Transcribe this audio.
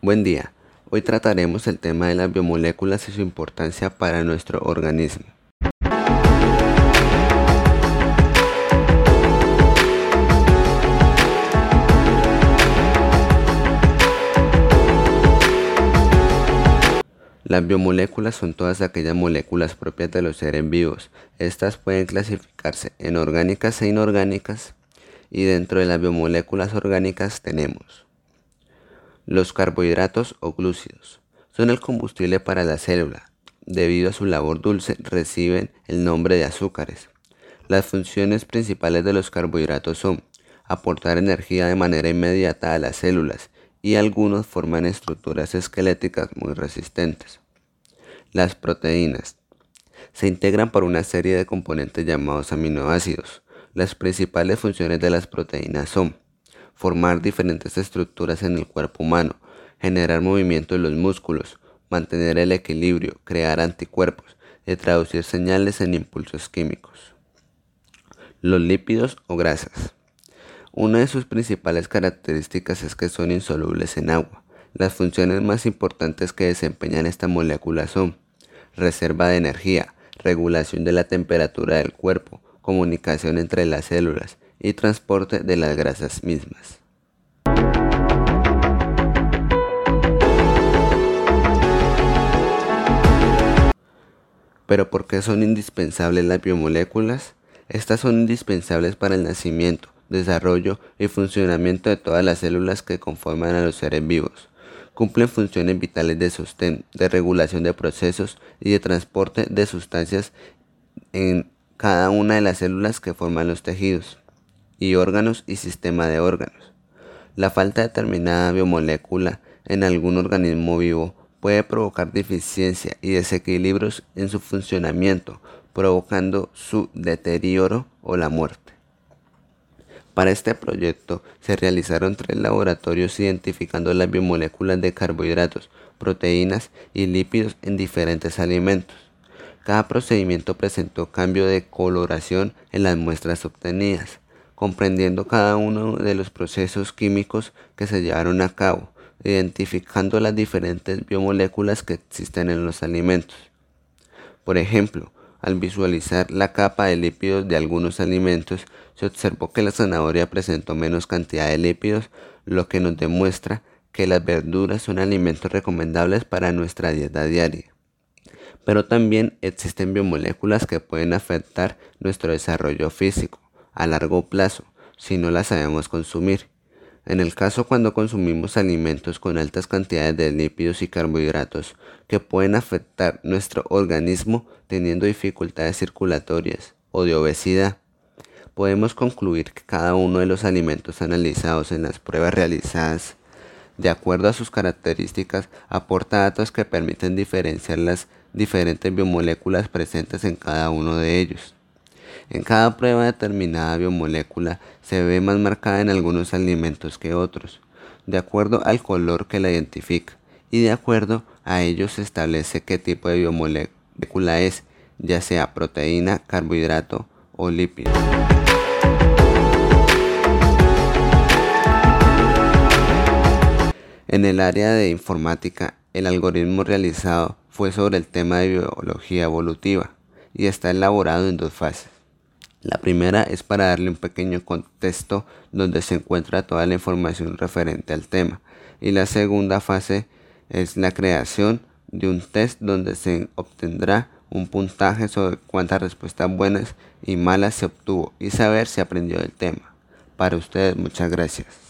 Buen día. Hoy trataremos el tema de las biomoléculas y su importancia para nuestro organismo. Las biomoléculas son todas aquellas moléculas propias de los seres vivos. Estas pueden clasificarse en orgánicas e inorgánicas y dentro de las biomoléculas orgánicas tenemos los carbohidratos o glúcidos son el combustible para la célula. Debido a su labor dulce, reciben el nombre de azúcares. Las funciones principales de los carbohidratos son aportar energía de manera inmediata a las células y algunos forman estructuras esqueléticas muy resistentes. Las proteínas se integran por una serie de componentes llamados aminoácidos. Las principales funciones de las proteínas son formar diferentes estructuras en el cuerpo humano, generar movimiento en los músculos, mantener el equilibrio, crear anticuerpos y traducir señales en impulsos químicos. Los lípidos o grasas. Una de sus principales características es que son insolubles en agua. Las funciones más importantes que desempeñan esta molécula son reserva de energía, regulación de la temperatura del cuerpo, comunicación entre las células, y transporte de las grasas mismas. Pero ¿por qué son indispensables las biomoléculas? Estas son indispensables para el nacimiento, desarrollo y funcionamiento de todas las células que conforman a los seres vivos. Cumplen funciones vitales de sostén, de regulación de procesos y de transporte de sustancias en cada una de las células que forman los tejidos y órganos y sistema de órganos. La falta de determinada biomolécula en algún organismo vivo puede provocar deficiencia y desequilibrios en su funcionamiento, provocando su deterioro o la muerte. Para este proyecto se realizaron tres laboratorios identificando las biomoléculas de carbohidratos, proteínas y lípidos en diferentes alimentos. Cada procedimiento presentó cambio de coloración en las muestras obtenidas comprendiendo cada uno de los procesos químicos que se llevaron a cabo, identificando las diferentes biomoléculas que existen en los alimentos. Por ejemplo, al visualizar la capa de lípidos de algunos alimentos, se observó que la zanahoria presentó menos cantidad de lípidos, lo que nos demuestra que las verduras son alimentos recomendables para nuestra dieta diaria. Pero también existen biomoléculas que pueden afectar nuestro desarrollo físico a largo plazo si no las sabemos consumir. En el caso cuando consumimos alimentos con altas cantidades de lípidos y carbohidratos que pueden afectar nuestro organismo teniendo dificultades circulatorias o de obesidad, podemos concluir que cada uno de los alimentos analizados en las pruebas realizadas de acuerdo a sus características, aporta datos que permiten diferenciar las diferentes biomoléculas presentes en cada uno de ellos. En cada prueba determinada biomolécula se ve más marcada en algunos alimentos que otros, de acuerdo al color que la identifica, y de acuerdo a ello se establece qué tipo de biomolécula es, ya sea proteína, carbohidrato o lípido. En el área de informática, el algoritmo realizado fue sobre el tema de biología evolutiva y está elaborado en dos fases. La primera es para darle un pequeño contexto donde se encuentra toda la información referente al tema. Y la segunda fase es la creación de un test donde se obtendrá un puntaje sobre cuántas respuestas buenas y malas se obtuvo y saber si aprendió del tema. Para ustedes, muchas gracias.